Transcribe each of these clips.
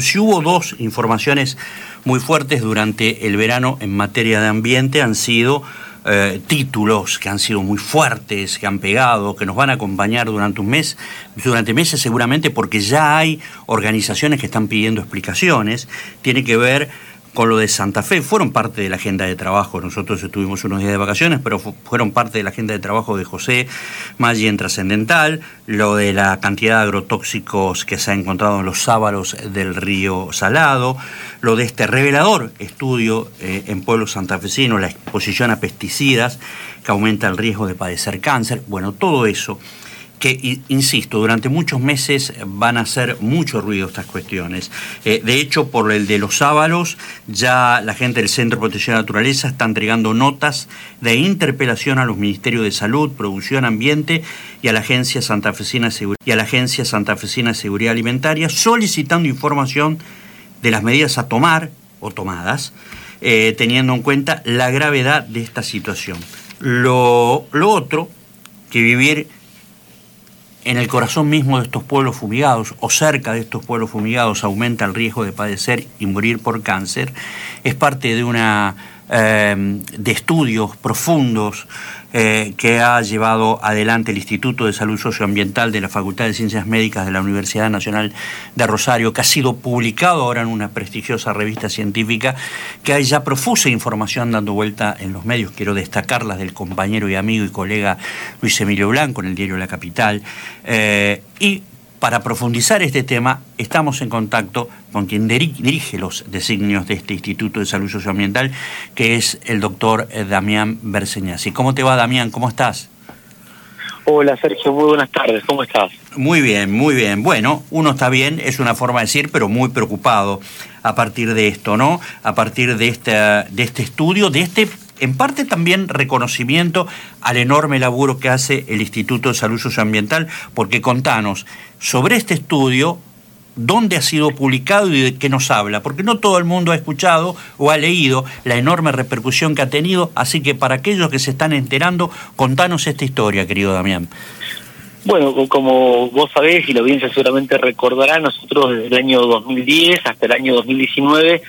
si hubo dos informaciones muy fuertes durante el verano en materia de ambiente, han sido eh, títulos que han sido muy fuertes, que han pegado, que nos van a acompañar durante un mes, durante meses seguramente, porque ya hay organizaciones que están pidiendo explicaciones. Tiene que ver con lo de Santa Fe, fueron parte de la agenda de trabajo, nosotros estuvimos unos días de vacaciones, pero fueron parte de la agenda de trabajo de José Maggi en Trascendental, lo de la cantidad de agrotóxicos que se ha encontrado en los sábalos del río Salado, lo de este revelador estudio eh, en pueblos santafesinos, la exposición a pesticidas que aumenta el riesgo de padecer cáncer, bueno, todo eso que, insisto, durante muchos meses van a hacer mucho ruido estas cuestiones. Eh, de hecho, por el de los sábalos, ya la gente del Centro de Protección de la Naturaleza está entregando notas de interpelación a los Ministerios de Salud, Producción, Ambiente y a la Agencia Santafesina, y a la Agencia Santafesina de Seguridad Alimentaria, solicitando información de las medidas a tomar o tomadas, eh, teniendo en cuenta la gravedad de esta situación. Lo, lo otro, que vivir en el corazón mismo de estos pueblos fumigados o cerca de estos pueblos fumigados aumenta el riesgo de padecer y morir por cáncer, es parte de una eh, de estudios profundos eh, que ha llevado adelante el Instituto de Salud Socioambiental de la Facultad de Ciencias Médicas de la Universidad Nacional de Rosario, que ha sido publicado ahora en una prestigiosa revista científica, que hay ya profusa información dando vuelta en los medios. Quiero destacarlas del compañero y amigo y colega Luis Emilio Blanco en el diario La Capital. Eh, y para profundizar este tema, estamos en contacto con quien dirige los designios de este Instituto de Salud Socioambiental, que es el doctor eh, Damián Berseñasi. ¿Cómo te va, Damián? ¿Cómo estás? Hola, Sergio. Muy buenas tardes. ¿Cómo estás? Muy bien, muy bien. Bueno, uno está bien, es una forma de decir, pero muy preocupado a partir de esto, ¿no? A partir de este, de este estudio, de este en parte también reconocimiento al enorme laburo que hace el Instituto de Salud Socioambiental, porque contanos sobre este estudio, dónde ha sido publicado y de qué nos habla, porque no todo el mundo ha escuchado o ha leído la enorme repercusión que ha tenido, así que para aquellos que se están enterando, contanos esta historia, querido Damián. Bueno, como vos sabés y la audiencia seguramente recordará, nosotros desde el año 2010 hasta el año 2019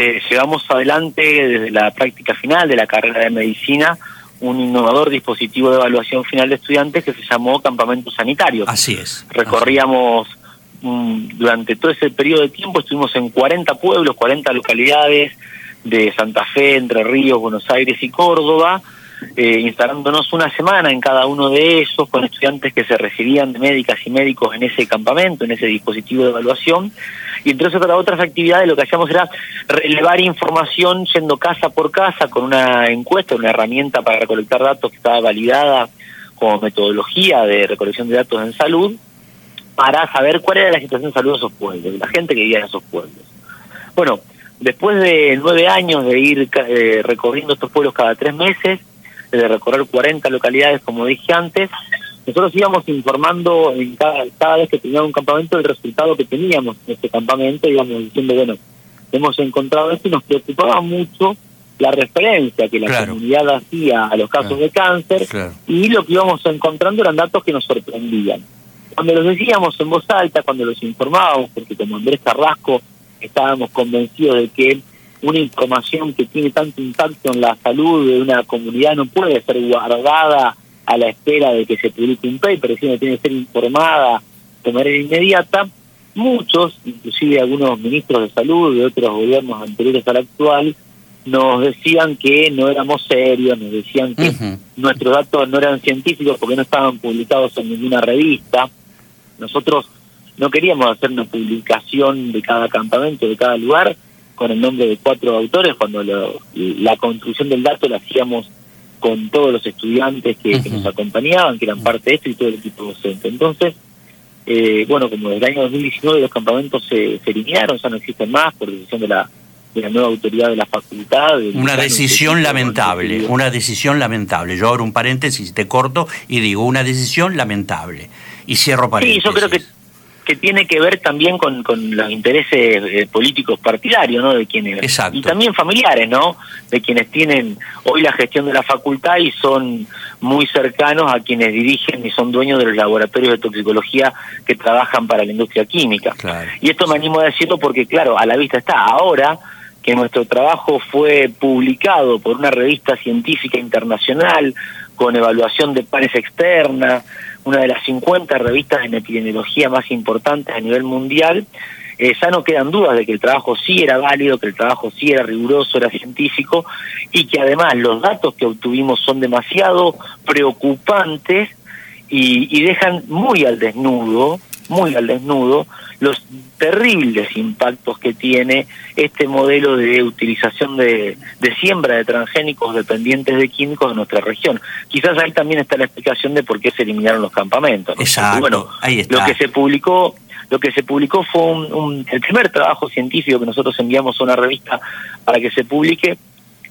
eh, llevamos adelante desde la práctica final de la carrera de medicina un innovador dispositivo de evaluación final de estudiantes que se llamó Campamento Sanitario. Así es. Recorríamos mm, durante todo ese periodo de tiempo, estuvimos en 40 pueblos, 40 localidades de Santa Fe, Entre Ríos, Buenos Aires y Córdoba, eh, instalándonos una semana en cada uno de esos con estudiantes que se recibían de médicas y médicos en ese campamento, en ese dispositivo de evaluación. Y entre otras, otras actividades lo que hacíamos era relevar información yendo casa por casa con una encuesta, una herramienta para recolectar datos que estaba validada como metodología de recolección de datos en salud, para saber cuál era la situación de salud de esos pueblos, de la gente que vivía en esos pueblos. Bueno, después de nueve años de ir eh, recorriendo estos pueblos cada tres meses, de recorrer 40 localidades, como dije antes, nosotros íbamos informando en cada, cada vez que teníamos un campamento el resultado que teníamos en este campamento, íbamos diciendo, bueno, hemos encontrado esto y nos preocupaba mucho la referencia que la comunidad hacía a los casos de cáncer y lo que íbamos encontrando eran datos que nos sorprendían. Cuando los decíamos en voz alta, cuando los informábamos, porque como Andrés Carrasco estábamos convencidos de que una información que tiene tanto impacto en la salud de una comunidad no puede ser guardada a la espera de que se publique un paper, sino tiene que ser informada de manera inmediata. Muchos, inclusive algunos ministros de salud de otros gobiernos anteriores al actual, nos decían que no éramos serios, nos decían que nuestros datos no eran científicos porque no estaban publicados en ninguna revista. Nosotros no queríamos hacer una publicación de cada campamento, de cada lugar, con el nombre de cuatro autores, cuando la construcción del dato la hacíamos con todos los estudiantes que, nos acompañaban, que eran parte de esto y todo el equipo docente. Entonces, eh, bueno, como desde el año 2019 los campamentos se, se eliminaron, ya no existen más por decisión de la, de la nueva autoridad de la facultad. Una decisión lamentable, una decisión lamentable. Yo abro un paréntesis, te corto y digo, una decisión lamentable. Y cierro paréntesis. Sí, yo creo que que tiene que ver también con, con los intereses eh, políticos partidarios, ¿no? De quienes Exacto. y también familiares, ¿no? De quienes tienen hoy la gestión de la facultad y son muy cercanos a quienes dirigen y son dueños de los laboratorios de toxicología que trabajan para la industria química. Claro. Y esto me animo a decirlo porque, claro, a la vista está ahora que nuestro trabajo fue publicado por una revista científica internacional con evaluación de pares externa, una de las 50 revistas en epidemiología más importantes a nivel mundial, eh, ya no quedan dudas de que el trabajo sí era válido, que el trabajo sí era riguroso, era científico, y que además los datos que obtuvimos son demasiado preocupantes y, y dejan muy al desnudo, muy al desnudo, los terribles impactos que tiene este modelo de utilización de, de, siembra de transgénicos dependientes de químicos en nuestra región. Quizás ahí también está la explicación de por qué se eliminaron los campamentos. ¿no? Exacto, bueno, ahí está. Lo que se publicó lo que se publicó fue un, un, el primer trabajo científico que nosotros enviamos a una revista para que se publique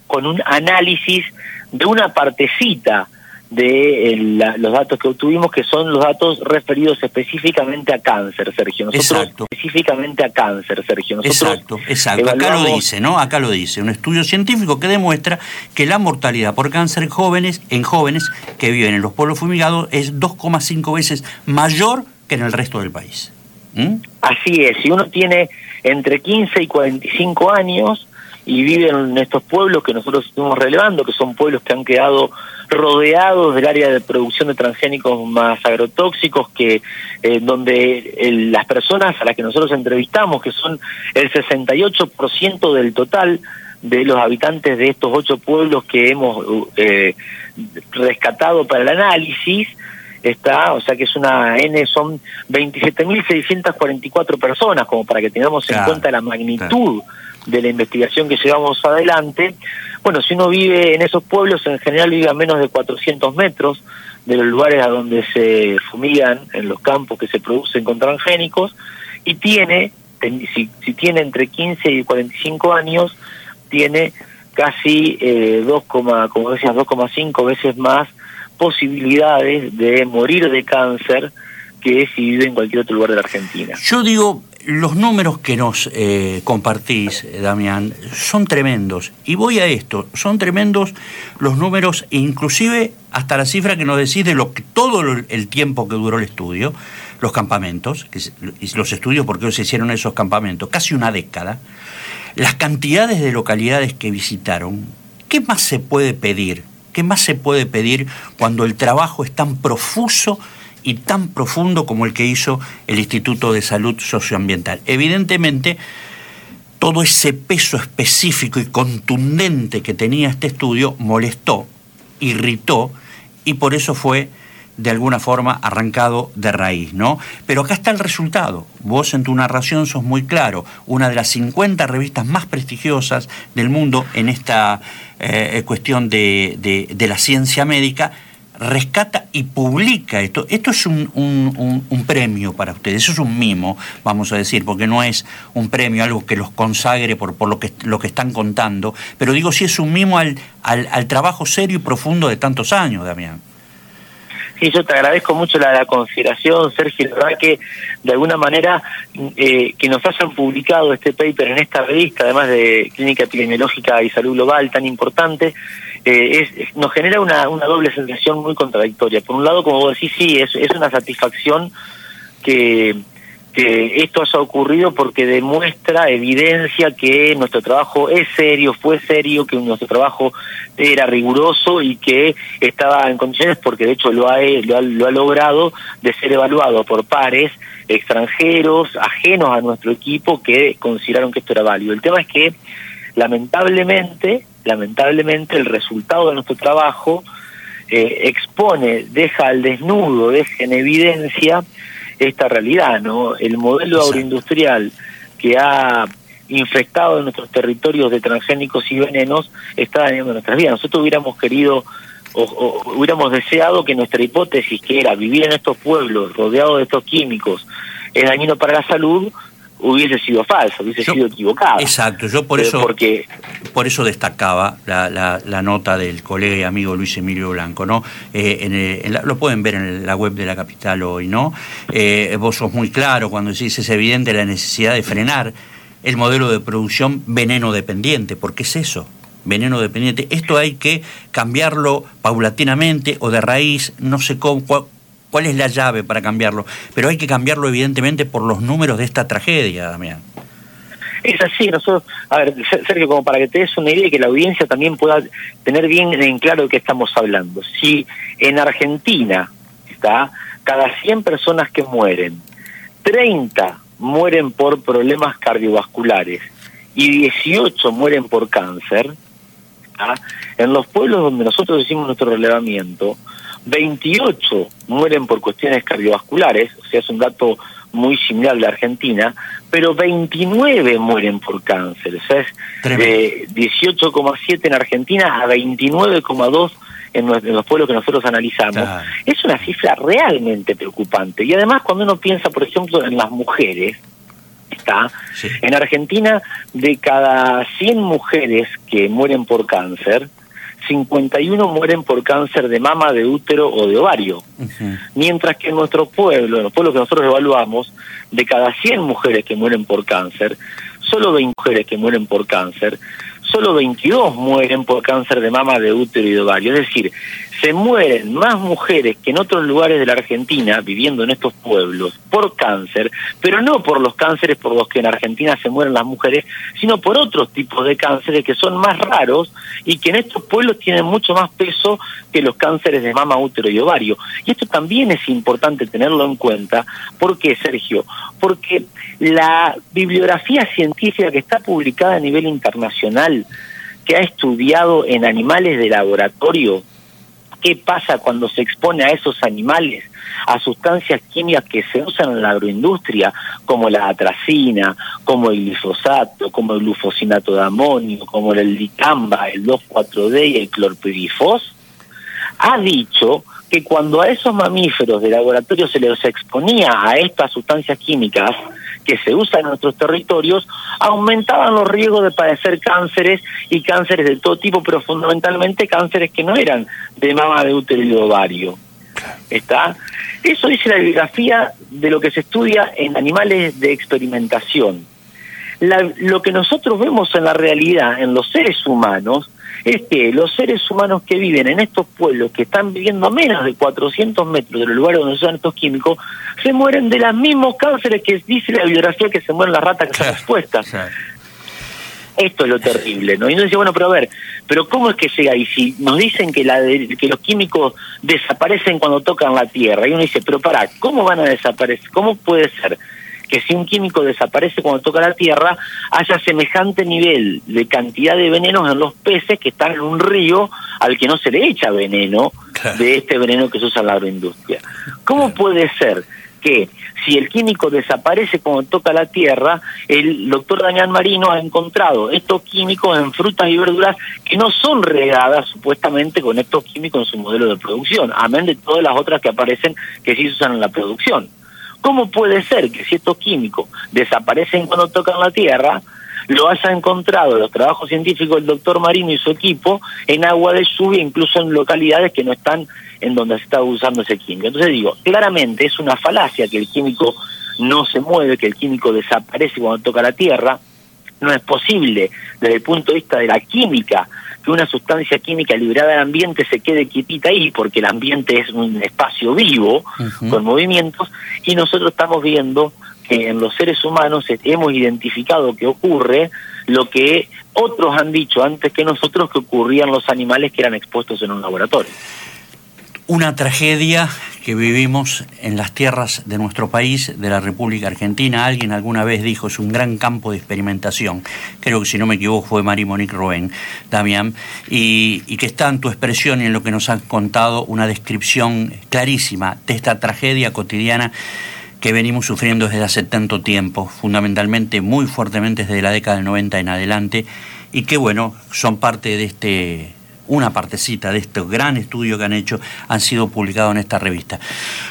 con un análisis de una partecita de el, la, los datos que obtuvimos, que son los datos referidos específicamente a cáncer, Sergio. Nosotros exacto. específicamente a cáncer, Sergio. Nosotros exacto, exacto. Acá lo dice, ¿no? Acá lo dice. Un estudio científico que demuestra que la mortalidad por cáncer en jóvenes, en jóvenes que viven en los pueblos fumigados es 2,5 veces mayor que en el resto del país. ¿Mm? Así es, si uno tiene entre 15 y 45 años y vive en estos pueblos que nosotros estuvimos relevando, que son pueblos que han quedado rodeados del área de producción de transgénicos más agrotóxicos, que eh, donde el, las personas a las que nosotros entrevistamos, que son el 68% del total de los habitantes de estos ocho pueblos que hemos eh, rescatado para el análisis, está, o sea que es una N, son 27.644 personas, como para que tengamos claro, en cuenta la magnitud claro. De la investigación que llevamos adelante. Bueno, si uno vive en esos pueblos, en general vive a menos de 400 metros de los lugares a donde se fumigan, en los campos que se producen con transgénicos, y tiene, si, si tiene entre 15 y 45 años, tiene casi eh, 2, como decías, 2,5 veces más posibilidades de morir de cáncer que si vive en cualquier otro lugar de la Argentina. Yo digo, los números que nos eh, compartís, Damián, son tremendos. Y voy a esto, son tremendos los números, inclusive hasta la cifra que nos decís de lo que todo el tiempo que duró el estudio, los campamentos, que, los estudios porque se hicieron esos campamentos, casi una década, las cantidades de localidades que visitaron, ¿qué más se puede pedir? ¿Qué más se puede pedir cuando el trabajo es tan profuso y tan profundo como el que hizo el Instituto de Salud Socioambiental? Evidentemente, todo ese peso específico y contundente que tenía este estudio molestó, irritó y por eso fue de alguna forma arrancado de raíz, ¿no? Pero acá está el resultado. Vos en tu narración sos muy claro. Una de las 50 revistas más prestigiosas del mundo en esta eh, cuestión de, la ciencia médica rescata y publica esto. Esto es un, un, un, premio para ustedes, eso es un mimo, vamos a decir, porque no es un premio, algo que los consagre por, por lo, que, lo que están contando, pero digo, sí es un mimo al, al, al trabajo serio y profundo de tantos años, Damián. Sí, yo te agradezco mucho la, consideración, Sergio. Verdad que de alguna manera eh, que nos hayan publicado este paper en esta revista, además de Clínica Epidemiológica y Salud Global tan importante, eh, es, nos genera una, una doble sensación muy contradictoria. Por un lado, como vos decís, sí, es una satisfacción que que esto haya ocurrido porque demuestra, evidencia que nuestro trabajo es serio, fue serio, que nuestro trabajo era riguroso y que estaba en condiciones, porque de hecho lo ha, lo ha, lo ha logrado, de ser evaluado por pares extranjeros, ajenos a nuestro equipo, que consideraron que esto era válido. El tema es que, lamentablemente, lamentablemente el resultado de nuestro trabajo eh, expone, deja al desnudo, deja en evidencia esta realidad, ¿no? El modelo agroindustrial que ha infectado nuestros territorios de transgénicos y venenos está dañando nuestras vidas. Nosotros hubiéramos querido o, o, hubiéramos deseado que nuestra hipótesis, que era vivir en estos pueblos rodeados de estos químicos, es dañino para la salud, hubiese sido falsa, hubiese sido equivocada. Exacto, yo por eso porque, por eso destacaba la, la, nota del colega y amigo Luis Emilio Blanco, ¿no? Eh, en lo pueden ver en la web de la capital hoy, ¿no? Eh, vos sos muy claro cuando decís es evidente la necesidad de frenar el modelo de producción veneno dependiente, porque es eso, veneno dependiente. Esto hay que cambiarlo paulatinamente o de raíz, no sé cómo, cuál es la llave para cambiarlo, pero hay que cambiarlo evidentemente por los números de esta tragedia, Damián. Es así, nosotros, a ver, Sergio, como para que te des una idea y que la audiencia también pueda tener bien en claro de qué estamos hablando. Si en Argentina, está, cada 100 personas que mueren, 30 mueren por problemas cardiovasculares y 18 mueren por cáncer, en los pueblos donde nosotros hicimos nuestro relevamiento, 28 mueren por cuestiones cardiovasculares, o sea, es un dato muy similar de Argentina, pero 29 mueren por cáncer, o sea, es de 18,7 en Argentina a 29,2 en, los pueblos que nosotros analizamos. Es una cifra realmente preocupante. Y además, cuando uno piensa, por ejemplo, en las mujeres, está en Argentina, de cada 100 mujeres que mueren por cáncer, 51 mueren por cáncer de mama, de útero o de ovario. Mientras que en nuestro pueblo, en los pueblos que nosotros evaluamos, de cada 100 mujeres que mueren por cáncer, solo 20 mujeres que mueren por cáncer, solo 22 mueren por cáncer de mama, de útero y de ovario. Es decir, se mueren más mujeres que en otros lugares de la Argentina, viviendo en estos pueblos, por cáncer, pero no por los cánceres por los que en Argentina se mueren las mujeres, sino por otros tipos de cánceres que son más raros y que en estos pueblos tienen mucho más peso que los cánceres de mama, útero y ovario. Y esto también es importante tenerlo en cuenta. ¿Por qué, Sergio? Porque la bibliografía científica que está publicada a nivel internacional, que ha estudiado en animales de laboratorio, qué pasa cuando se expone a esos animales a sustancias químicas que se usan en la agroindustria, como la atracina, como el glifosato, como el glufosinato de amonio, como el dicamba, el 2,4-D y el clorpirifos, ha dicho que cuando a esos mamíferos de laboratorio se les exponía a estas sustancias químicas, que se usan en nuestros territorios, aumentaban los riesgos de padecer cánceres y cánceres de todo tipo, pero fundamentalmente cánceres que no eran de mama, de útero y ovario. ¿Está? Eso dice la bibliografía de lo que se estudia en animales de experimentación. Lo que nosotros vemos en la realidad, en los seres humanos, es que los seres humanos que viven en estos pueblos, que están viviendo a menos de 400 metros de los lugares donde usan estos químicos, se mueren de los mismos cánceres que dice la bibliografía que se mueren las ratas que están expuestas. Esto es lo terrible, ¿no? Y uno dice, bueno, pero a ver, pero ¿cómo es que llega ahí? Si nos dicen que, la que los químicos desaparecen cuando tocan la tierra, y uno dice, pero para, ¿cómo van a desaparecer? ¿Cómo puede ser? Que si un químico desaparece cuando toca la tierra, haya semejante nivel de cantidad de venenos en los peces que están en un río al que no se le echa veneno de este veneno que se usa en la agroindustria. ¿Cómo puede ser que si el químico desaparece cuando toca la tierra, el doctor Damián Marino ha encontrado estos químicos en frutas y verduras que no son regadas supuestamente con estos químicos en su modelo de producción, amén de todas las otras que aparecen que sí se usan en la producción. ¿Cómo puede ser que si estos químicos desaparecen cuando tocan la tierra, lo haya encontrado los trabajos científicos del doctor Marino y su equipo en agua de lluvia, incluso en localidades que no están en donde se está usando ese químico? Entonces digo, claramente es una falacia que el químico no se mueve, que el químico desaparece cuando toca la tierra. No es posible, desde el punto de vista de la química, que una sustancia química liberada del ambiente se quede quietita ahí, porque el ambiente es un espacio vivo, con movimientos, y nosotros estamos viendo que en los seres humanos hemos identificado que ocurre lo que otros han dicho antes que nosotros que ocurrían los animales que eran expuestos en un laboratorio una tragedia que vivimos en las tierras de nuestro país, de la República Argentina. Alguien alguna vez dijo, es un gran campo de experimentación. Creo que si no me equivoco fue Marie Monique Roen, Damián, y, y que está en tu expresión y en lo que nos han contado una descripción clarísima de esta tragedia cotidiana que venimos sufriendo desde hace tanto tiempo, fundamentalmente muy fuertemente desde la década del 90 en adelante, y que bueno, son parte de este una partecita de este gran estudio que han hecho, han sido publicados en esta revista.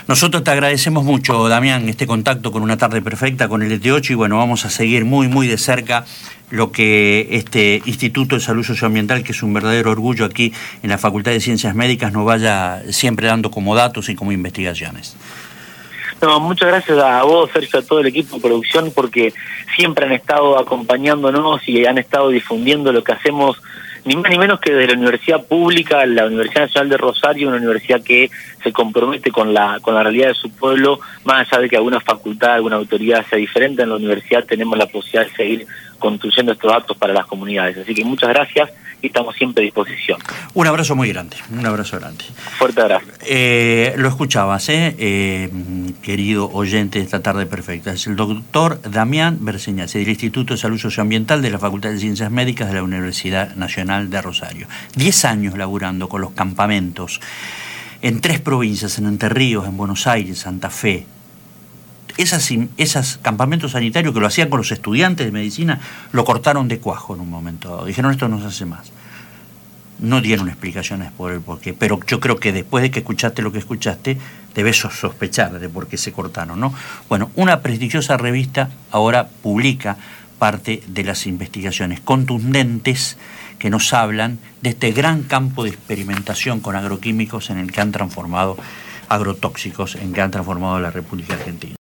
Nosotros te agradecemos mucho, Damián, este contacto con una tarde perfecta con el ET8 y bueno, vamos a seguir muy, muy de cerca lo que este Instituto de Salud Socioambiental, que es un verdadero orgullo aquí en la Facultad de Ciencias Médicas, nos vaya siempre dando como datos y como investigaciones. No, muchas gracias a vos, Sergio, a todo el equipo de producción, porque siempre han estado acompañándonos y han estado difundiendo lo que hacemos, ni más ni menos que desde la universidad pública, la Universidad Nacional de Rosario, una universidad que se compromete con la, con la realidad de su pueblo, más allá de que alguna facultad, alguna autoridad sea diferente, en la universidad tenemos la posibilidad de seguir construyendo estos datos para las comunidades. Así que muchas gracias y estamos siempre a disposición. Un abrazo muy grande, un abrazo grande. Fuerte abrazo. Eh, lo escuchabas, ¿eh? ¿eh? querido oyente de esta tarde perfecta. Es el doctor Damián Berseñas, del Instituto de Salud Socioambiental de la Facultad de Ciencias Médicas de la Universidad Nacional de Rosario. Diez años laburando con los campamentos en tres provincias, en Entre Ríos, en Buenos Aires, Santa Fe, esas, esos campamentos sanitarios que lo hacían con los estudiantes de medicina, lo cortaron de cuajo en un momento Dijeron, esto no se hace más. No dieron explicaciones por el porqué, pero yo creo que después de que escuchaste lo que escuchaste, debes sospechar de por qué se cortaron, ¿no? Bueno, una prestigiosa revista ahora publica parte de las investigaciones contundentes que nos hablan de este gran campo de experimentación con agroquímicos en el que han transformado agrotóxicos, en que han transformado la República Argentina.